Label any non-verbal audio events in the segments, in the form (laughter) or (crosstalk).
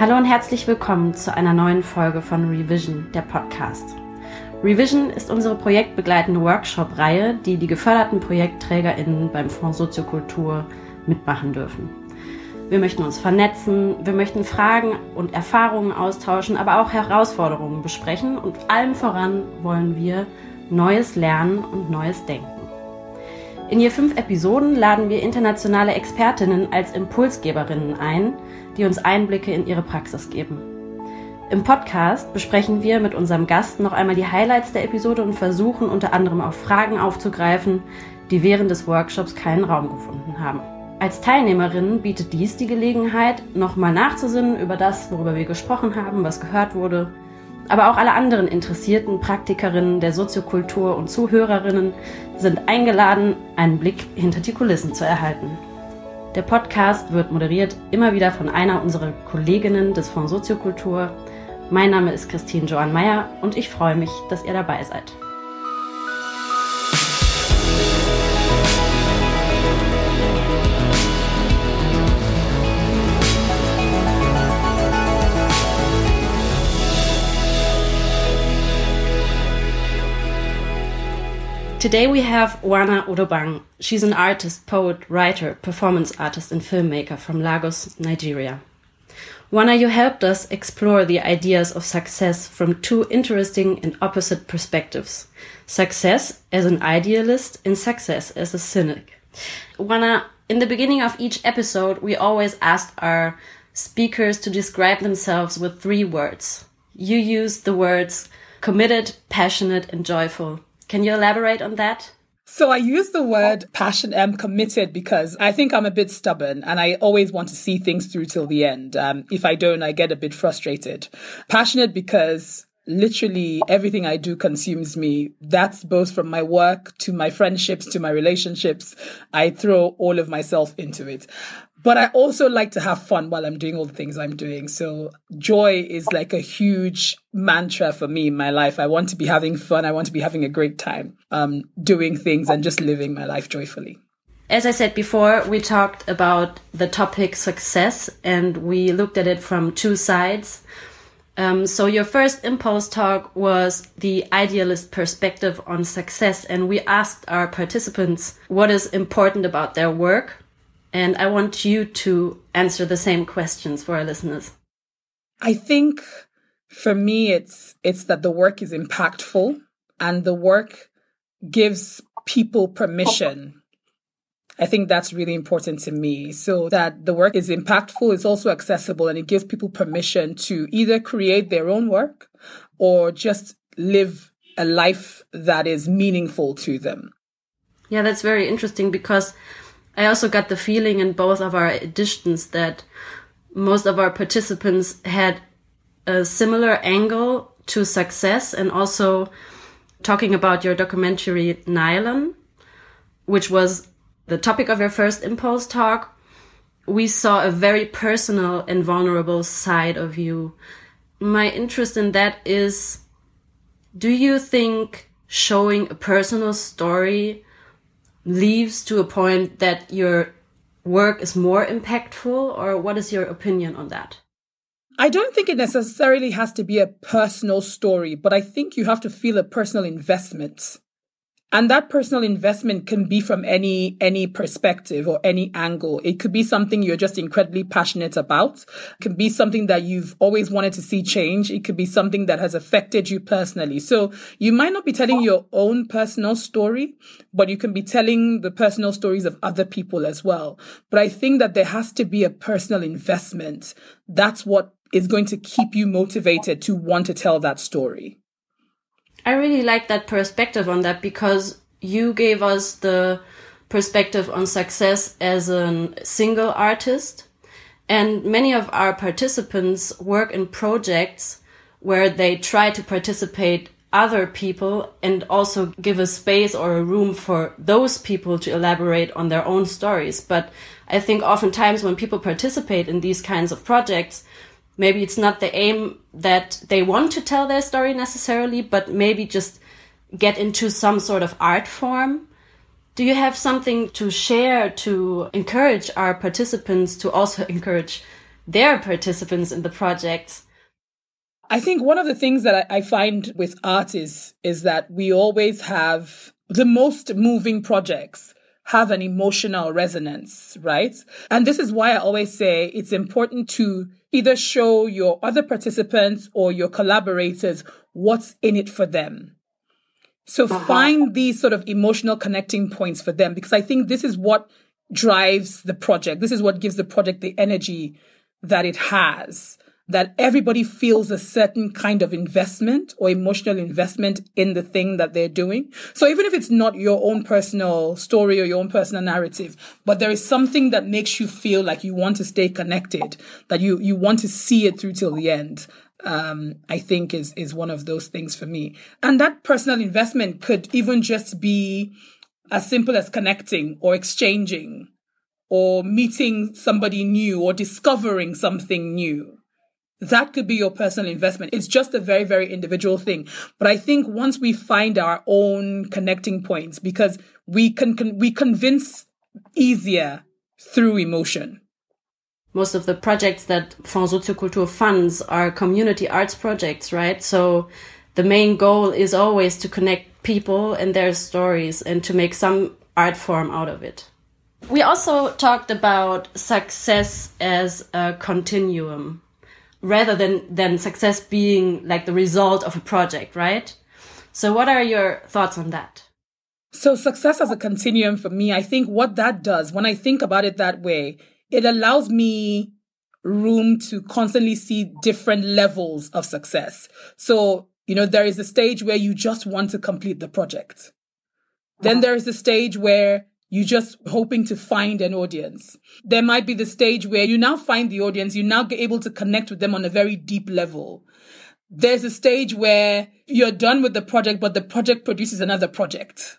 Hallo und herzlich willkommen zu einer neuen Folge von Revision, der Podcast. Revision ist unsere projektbegleitende Workshop-Reihe, die die geförderten ProjektträgerInnen beim Fonds Soziokultur mitmachen dürfen. Wir möchten uns vernetzen, wir möchten Fragen und Erfahrungen austauschen, aber auch Herausforderungen besprechen und allem voran wollen wir Neues lernen und Neues denken. In je fünf Episoden laden wir internationale Expertinnen als Impulsgeberinnen ein, die uns Einblicke in ihre Praxis geben. Im Podcast besprechen wir mit unserem Gast noch einmal die Highlights der Episode und versuchen unter anderem auch Fragen aufzugreifen, die während des Workshops keinen Raum gefunden haben. Als Teilnehmerin bietet dies die Gelegenheit, nochmal nachzusinnen über das, worüber wir gesprochen haben, was gehört wurde. Aber auch alle anderen interessierten Praktikerinnen der Soziokultur und Zuhörerinnen sind eingeladen, einen Blick hinter die Kulissen zu erhalten. Der Podcast wird moderiert immer wieder von einer unserer Kolleginnen des Fonds Soziokultur. Mein Name ist Christine Johann Meyer und ich freue mich, dass ihr dabei seid. Today we have Wana Udobang. She's an artist, poet, writer, performance artist, and filmmaker from Lagos, Nigeria. Wana, you helped us explore the ideas of success from two interesting and opposite perspectives. Success as an idealist and success as a cynic. Wana, in the beginning of each episode, we always asked our speakers to describe themselves with three words. You used the words committed, passionate, and joyful. Can you elaborate on that? So I use the word passion am committed because I think I'm a bit stubborn and I always want to see things through till the end. Um, if I don't, I get a bit frustrated. Passionate because literally everything I do consumes me. That's both from my work to my friendships to my relationships. I throw all of myself into it. But I also like to have fun while I'm doing all the things I'm doing. So joy is like a huge mantra for me in my life. I want to be having fun. I want to be having a great time, um, doing things and just living my life joyfully. As I said before, we talked about the topic success and we looked at it from two sides. Um, so your first impulse talk was the idealist perspective on success, and we asked our participants what is important about their work and I want you to answer the same questions for our listeners. I think for me, it's, it's that the work is impactful and the work gives people permission. I think that's really important to me. So that the work is impactful, it's also accessible, and it gives people permission to either create their own work or just live a life that is meaningful to them. Yeah, that's very interesting because I also got the feeling in both of our editions that most of our participants had a similar angle to success and also talking about your documentary Nylon, which was the topic of your first impulse talk. We saw a very personal and vulnerable side of you. My interest in that is do you think showing a personal story leaves to a point that your work is more impactful, or what is your opinion on that? I don't think it necessarily has to be a personal story, but I think you have to feel a personal investment and that personal investment can be from any, any perspective or any angle. It could be something you're just incredibly passionate about. It can be something that you've always wanted to see change. It could be something that has affected you personally. So you might not be telling your own personal story, but you can be telling the personal stories of other people as well. But I think that there has to be a personal investment. That's what is going to keep you motivated to want to tell that story. I really like that perspective on that because you gave us the perspective on success as a single artist. And many of our participants work in projects where they try to participate other people and also give a space or a room for those people to elaborate on their own stories. But I think oftentimes when people participate in these kinds of projects, maybe it's not the aim that they want to tell their story necessarily, but maybe just get into some sort of art form. Do you have something to share to encourage our participants to also encourage their participants in the project? I think one of the things that I find with art is, is that we always have the most moving projects have an emotional resonance, right? And this is why I always say it's important to either show your other participants or your collaborators what's in it for them. So uh-huh. find these sort of emotional connecting points for them because I think this is what drives the project. This is what gives the project the energy that it has that everybody feels a certain kind of investment or emotional investment in the thing that they're doing. So even if it's not your own personal story or your own personal narrative, but there is something that makes you feel like you want to stay connected, that you, you want to see it through till the end. Um, I think is, is one of those things for me. And that personal investment could even just be as simple as connecting or exchanging or meeting somebody new or discovering something new that could be your personal investment. It's just a very, very individual thing. But I think once we find our own connecting points, because we can, can we convince easier through emotion. Most of the projects that Fonds Soziokultur funds are community arts projects, right? So the main goal is always to connect people and their stories and to make some art form out of it. We also talked about success as a continuum rather than than success being like the result of a project, right? So what are your thoughts on that? So success as a continuum for me, I think what that does when I think about it that way, it allows me room to constantly see different levels of success. So, you know, there is a stage where you just want to complete the project. Then uh-huh. there is a stage where you just hoping to find an audience. There might be the stage where you now find the audience, you now get able to connect with them on a very deep level. There's a stage where you're done with the project, but the project produces another project.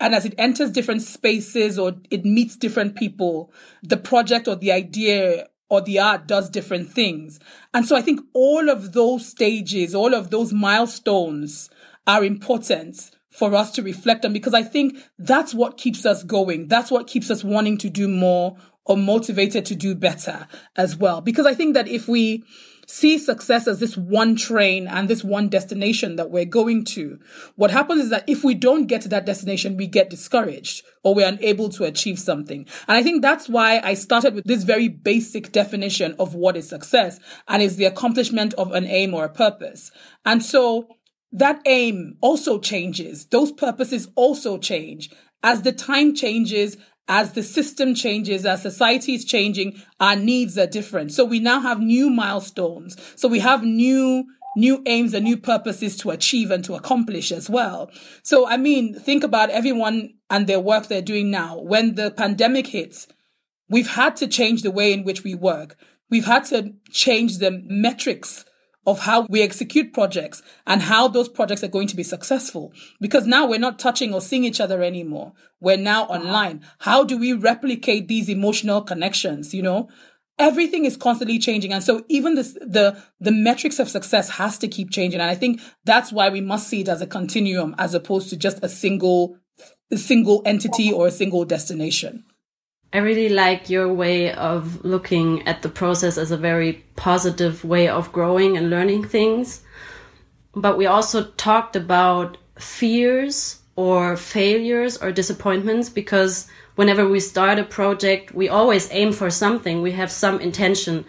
And as it enters different spaces or it meets different people, the project or the idea or the art does different things. And so I think all of those stages, all of those milestones are important for us to reflect on because I think that's what keeps us going. That's what keeps us wanting to do more or motivated to do better as well. Because I think that if we see success as this one train and this one destination that we're going to, what happens is that if we don't get to that destination, we get discouraged or we're unable to achieve something. And I think that's why I started with this very basic definition of what is success and is the accomplishment of an aim or a purpose. And so that aim also changes. Those purposes also change. As the time changes, as the system changes, as society is changing, our needs are different. So we now have new milestones. So we have new, new aims and new purposes to achieve and to accomplish as well. So, I mean, think about everyone and their work they're doing now. When the pandemic hits, we've had to change the way in which we work. We've had to change the metrics of how we execute projects and how those projects are going to be successful. Because now we're not touching or seeing each other anymore. We're now online. How do we replicate these emotional connections? You know, everything is constantly changing. And so even this, the, the metrics of success has to keep changing. And I think that's why we must see it as a continuum as opposed to just a single, a single entity or a single destination. I really like your way of looking at the process as a very positive way of growing and learning things. But we also talked about fears or failures or disappointments because whenever we start a project, we always aim for something. We have some intention.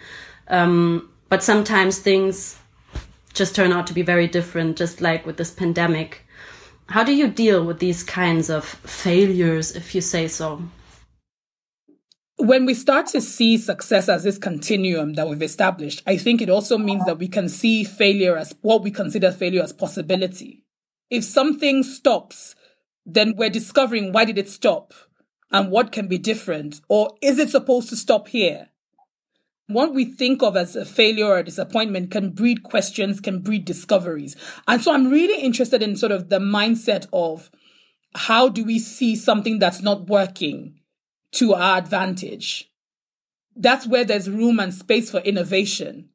Um, but sometimes things just turn out to be very different, just like with this pandemic. How do you deal with these kinds of failures, if you say so? When we start to see success as this continuum that we've established, I think it also means that we can see failure as what we consider failure as possibility. If something stops, then we're discovering why did it stop and what can be different? Or is it supposed to stop here? What we think of as a failure or a disappointment can breed questions, can breed discoveries. And so I'm really interested in sort of the mindset of how do we see something that's not working to our advantage. That's where there's room and space for innovation.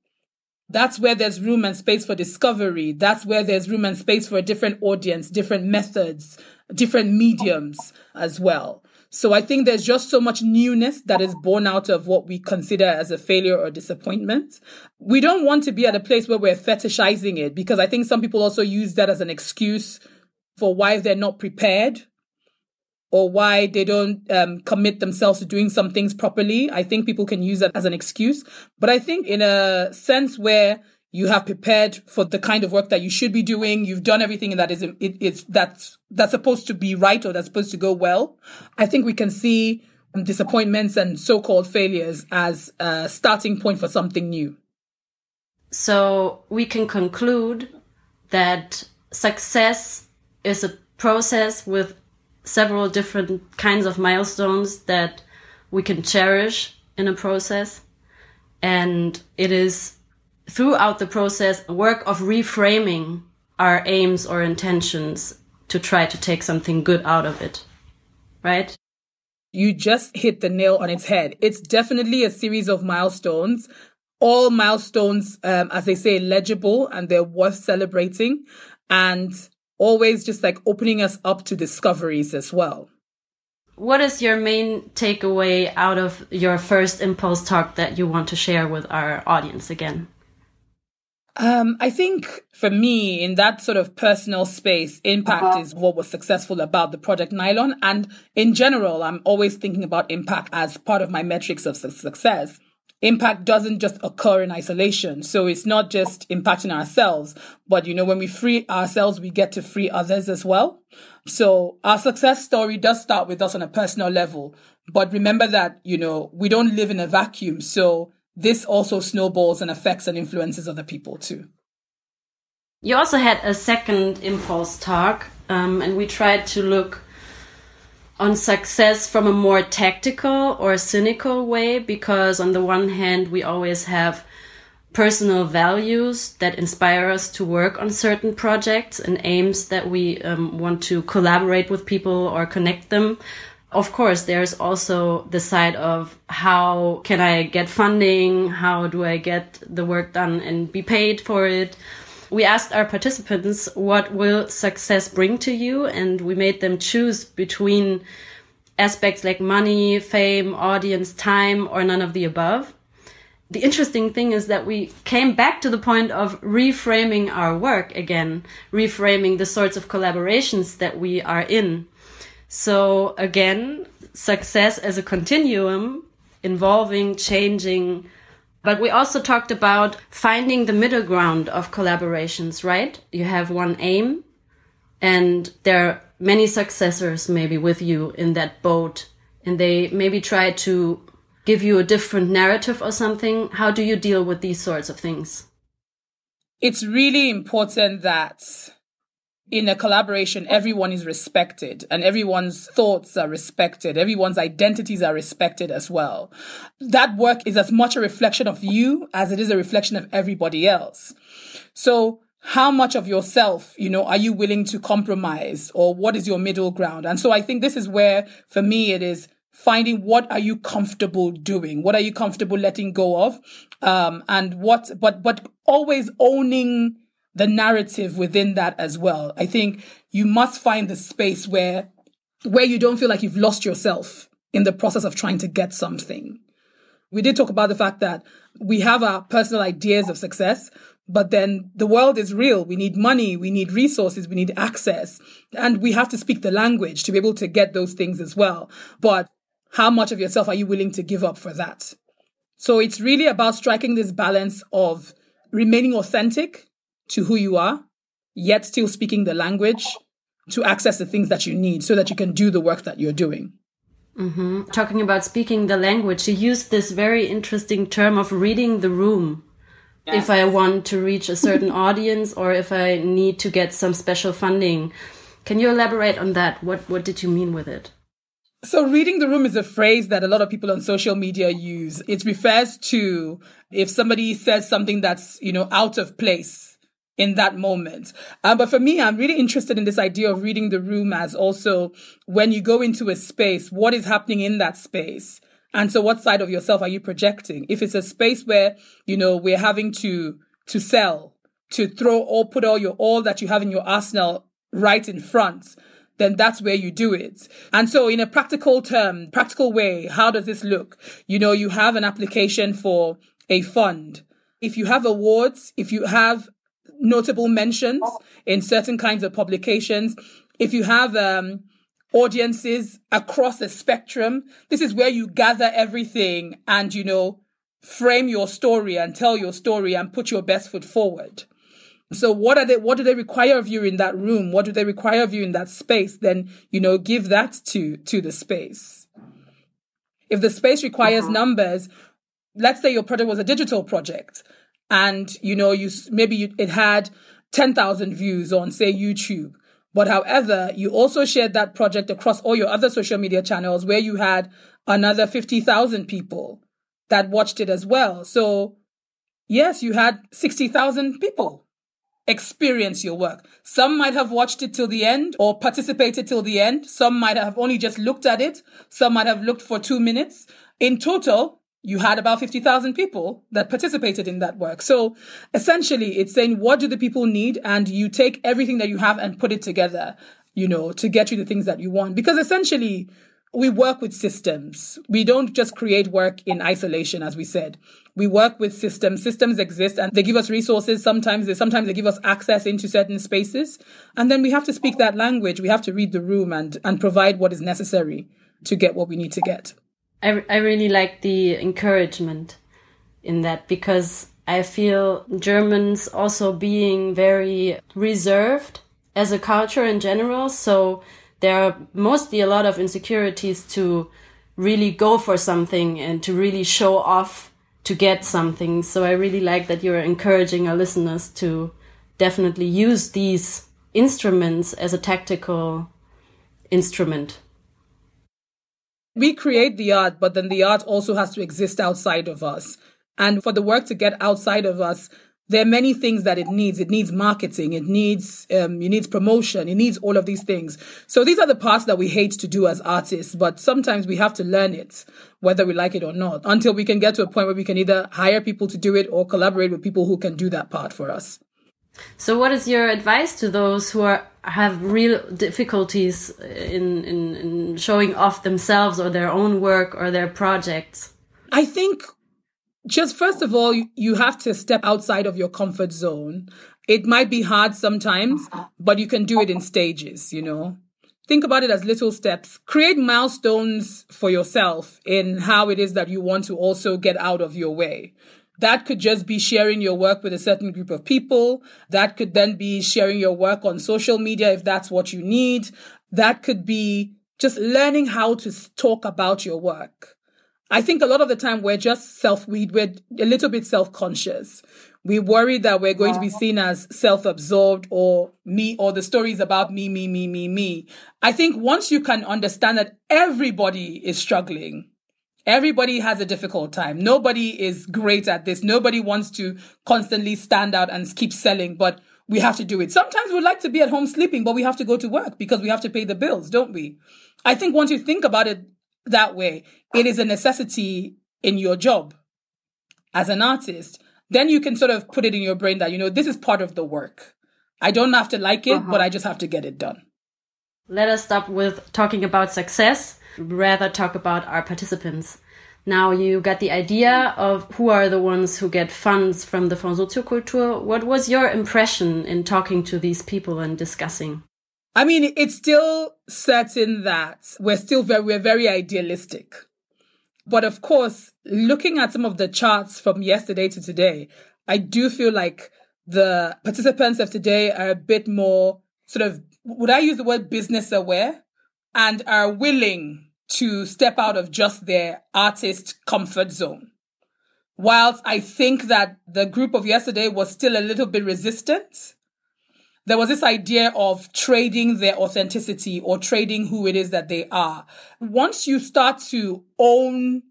That's where there's room and space for discovery. That's where there's room and space for a different audience, different methods, different mediums as well. So I think there's just so much newness that is born out of what we consider as a failure or disappointment. We don't want to be at a place where we're fetishizing it because I think some people also use that as an excuse for why they're not prepared or why they don't um, commit themselves to doing some things properly. I think people can use that as an excuse. But I think in a sense where you have prepared for the kind of work that you should be doing. You've done everything that is it, it's that's that's supposed to be right or that's supposed to go well. I think we can see disappointments and so-called failures as a starting point for something new. So we can conclude that success is a process with several different kinds of milestones that we can cherish in a process. And it is throughout the process a work of reframing our aims or intentions to try to take something good out of it. Right? You just hit the nail on its head. It's definitely a series of milestones. All milestones, um, as they say, legible and they're worth celebrating. And always just like opening us up to discoveries as well. What is your main takeaway out of your first impulse talk that you want to share with our audience again? Um, I think for me, in that sort of personal space, impact uh-huh. is what was successful about the project Nylon. And in general, I'm always thinking about impact as part of my metrics of success. Impact doesn't just occur in isolation. So it's not just impacting ourselves, but you know, when we free ourselves, we get to free others as well. So our success story does start with us on a personal level. But remember that, you know, we don't live in a vacuum. So this also snowballs and affects and influences other people too. You also had a second impulse talk, um, and we tried to look on success from a more tactical or cynical way because, on the one hand, we always have personal values that inspire us to work on certain projects and aims that we um, want to collaborate with people or connect them of course, there's also the side of how can I get funding? How do I get the work done and be paid for it? We asked our participants, what will success bring to you? And we made them choose between aspects like money, fame, audience, time, or none of the above. The interesting thing is that we came back to the point of reframing our work again, reframing the sorts of collaborations that we are in so again, success as a continuum involving changing. But we also talked about finding the middle ground of collaborations, right? You have one aim and there are many successors maybe with you in that boat and they maybe try to give you a different narrative or something. How do you deal with these sorts of things? It's really important that in a collaboration, everyone is respected and everyone's thoughts are respected. Everyone's identities are respected as well. That work is as much a reflection of you as it is a reflection of everybody else. So how much of yourself, you know, are you willing to compromise or what is your middle ground? And so I think this is where for me it is finding what are you comfortable doing? What are you comfortable letting go of? Um, and what, but, but always owning the narrative within that as well. I think you must find the space where where you don't feel like you've lost yourself in the process of trying to get something. We did talk about the fact that we have our personal ideas of success, but then the world is real. We need money, we need resources, we need access, and we have to speak the language to be able to get those things as well. But how much of yourself are you willing to give up for that? So it's really about striking this balance of remaining authentic to who you are, yet still speaking the language to access the things that you need so that you can do the work that you're doing. Mm-hmm. Talking about speaking the language, you used this very interesting term of reading the room. Yes. If I want to reach a certain (laughs) audience or if I need to get some special funding. Can you elaborate on that? What, what did you mean with it? So reading the room is a phrase that a lot of people on social media use. It refers to if somebody says something that's, you know, out of place in that moment. Um, but for me, I'm really interested in this idea of reading the room as also when you go into a space, what is happening in that space? And so what side of yourself are you projecting? If it's a space where, you know, we're having to, to sell, to throw or put all your, all that you have in your arsenal right in front, then that's where you do it. And so in a practical term, practical way, how does this look? You know, you have an application for a fund. If you have awards, if you have notable mentions in certain kinds of publications, if you have um, audiences across the spectrum, this is where you gather everything and, you know, frame your story and tell your story and put your best foot forward. So what are they, what do they require of you in that room? What do they require of you in that space? Then, you know, give that to, to the space. If the space requires uh-huh. numbers, let's say your project was a digital project and, you know, you, maybe you, it had 10,000 views on, say, YouTube. But however, you also shared that project across all your other social media channels where you had another 50,000 people that watched it as well. So yes, you had 60,000 people experience your work. Some might have watched it till the end or participated till the end. Some might have only just looked at it. Some might have looked for two minutes. In total, you had about 50,000 people that participated in that work. So essentially, it's saying, what do the people need? And you take everything that you have and put it together, you know, to get you the things that you want. Because essentially, we work with systems. We don't just create work in isolation, as we said. We work with systems. Systems exist and they give us resources. Sometimes they, sometimes they give us access into certain spaces. And then we have to speak that language. We have to read the room and, and provide what is necessary to get what we need to get. I, I really like the encouragement in that because I feel Germans also being very reserved as a culture in general. So there are mostly a lot of insecurities to really go for something and to really show off to get something. So I really like that you're encouraging our listeners to definitely use these instruments as a tactical instrument we create the art, but then the art also has to exist outside of us. And for the work to get outside of us, there are many things that it needs. It needs marketing. It needs, um, it needs promotion. It needs all of these things. So these are the parts that we hate to do as artists, but sometimes we have to learn it, whether we like it or not, until we can get to a point where we can either hire people to do it or collaborate with people who can do that part for us. So, what is your advice to those who are have real difficulties in, in, in showing off themselves or their own work or their projects? I think just first of all, you have to step outside of your comfort zone. It might be hard sometimes, but you can do it in stages, you know. Think about it as little steps. Create milestones for yourself in how it is that you want to also get out of your way. That could just be sharing your work with a certain group of people. That could then be sharing your work on social media if that's what you need. That could be just learning how to talk about your work. I think a lot of the time we're just self, we, we're a little bit self conscious. We worry that we're going to be seen as self absorbed or me or the stories about me, me, me, me, me. I think once you can understand that everybody is struggling, Everybody has a difficult time. Nobody is great at this. Nobody wants to constantly stand out and keep selling, but we have to do it. Sometimes we like to be at home sleeping, but we have to go to work because we have to pay the bills, don't we? I think once you think about it that way, it is a necessity in your job as an artist. Then you can sort of put it in your brain that, you know, this is part of the work. I don't have to like it, uh-huh. but I just have to get it done. Let us stop with talking about success rather talk about our participants. Now you got the idea of who are the ones who get funds from the Fonds Soziokultur. What was your impression in talking to these people and discussing? I mean, it's still certain that we're still very, we're very idealistic. But of course, looking at some of the charts from yesterday to today, I do feel like the participants of today are a bit more sort of, would I use the word business aware? And are willing to step out of just their artist comfort zone. Whilst I think that the group of yesterday was still a little bit resistant, there was this idea of trading their authenticity or trading who it is that they are. Once you start to own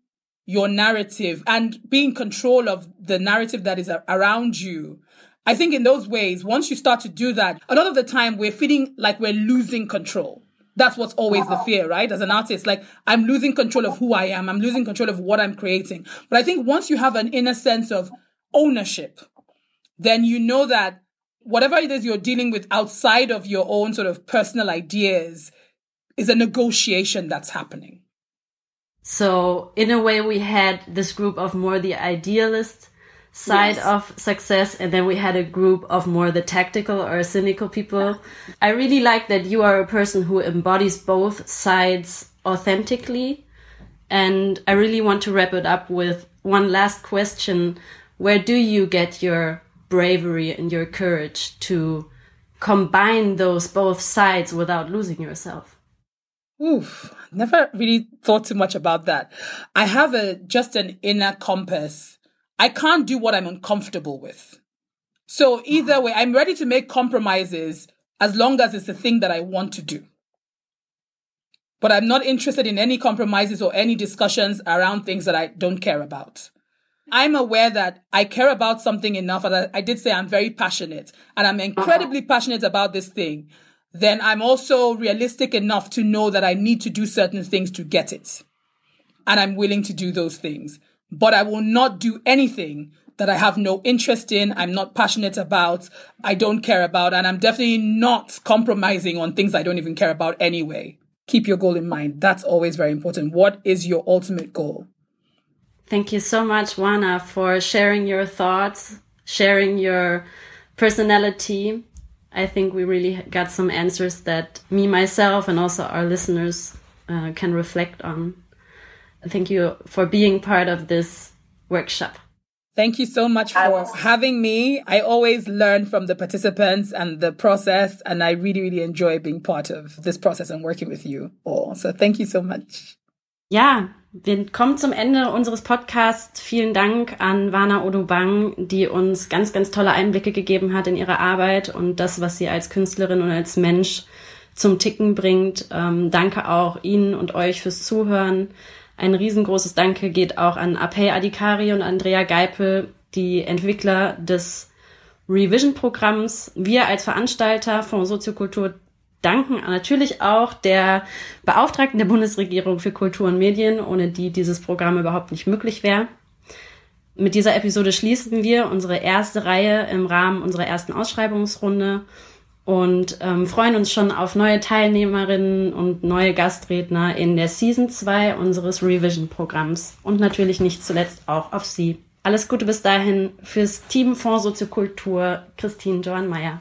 your narrative and be in control of the narrative that is around you, I think in those ways, once you start to do that, a lot of the time we're feeling like we're losing control. That's what's always the fear, right? As an artist, like I'm losing control of who I am. I'm losing control of what I'm creating. But I think once you have an inner sense of ownership, then you know that whatever it is you're dealing with outside of your own sort of personal ideas is a negotiation that's happening. So in a way, we had this group of more the idealist side yes. of success, and then we had a group of more the tactical or cynical people. I really like that you are a person who embodies both sides authentically. And I really want to wrap it up with one last question. Where do you get your bravery and your courage to combine those both sides without losing yourself? Oof, never really thought too much about that. I have a just an inner compass. I can't do what I'm uncomfortable with. So either way, I'm ready to make compromises as long as it's the thing that I want to do. But I'm not interested in any compromises or any discussions around things that I don't care about. I'm aware that I care about something enough. And I, did say I'm very passionate and I'm incredibly uh-huh. passionate about this thing then I'm also realistic enough to know that I need to do certain things to get it. And I'm willing to do those things. But I will not do anything that I have no interest in, I'm not passionate about, I don't care about, and I'm definitely not compromising on things I don't even care about anyway. Keep your goal in mind. That's always very important. What is your ultimate goal? Thank you so much, Wana, for sharing your thoughts, sharing your personality, I think we really got some answers that me, myself, and also our listeners uh, can reflect on. Thank you for being part of this workshop. Thank you so much for having me. I always learn from the participants and the process, and I really, really enjoy being part of this process and working with you all. So thank you so much. Ja, wir kommen zum Ende unseres Podcasts. Vielen Dank an Wana Odubang, die uns ganz, ganz tolle Einblicke gegeben hat in ihre Arbeit und das, was sie als Künstlerin und als Mensch zum Ticken bringt. Ähm, danke auch Ihnen und euch fürs Zuhören. Ein riesengroßes Danke geht auch an Apey Adikari und Andrea Geipel, die Entwickler des Revision-Programms. Wir als Veranstalter von Soziokultur danken natürlich auch der Beauftragten der Bundesregierung für Kultur und Medien, ohne die dieses Programm überhaupt nicht möglich wäre. Mit dieser Episode schließen wir unsere erste Reihe im Rahmen unserer ersten Ausschreibungsrunde und ähm, freuen uns schon auf neue Teilnehmerinnen und neue Gastredner in der Season 2 unseres Revision-Programms und natürlich nicht zuletzt auch auf Sie. Alles Gute bis dahin fürs Team Fonds Soziokultur, Christine Johann Meyer.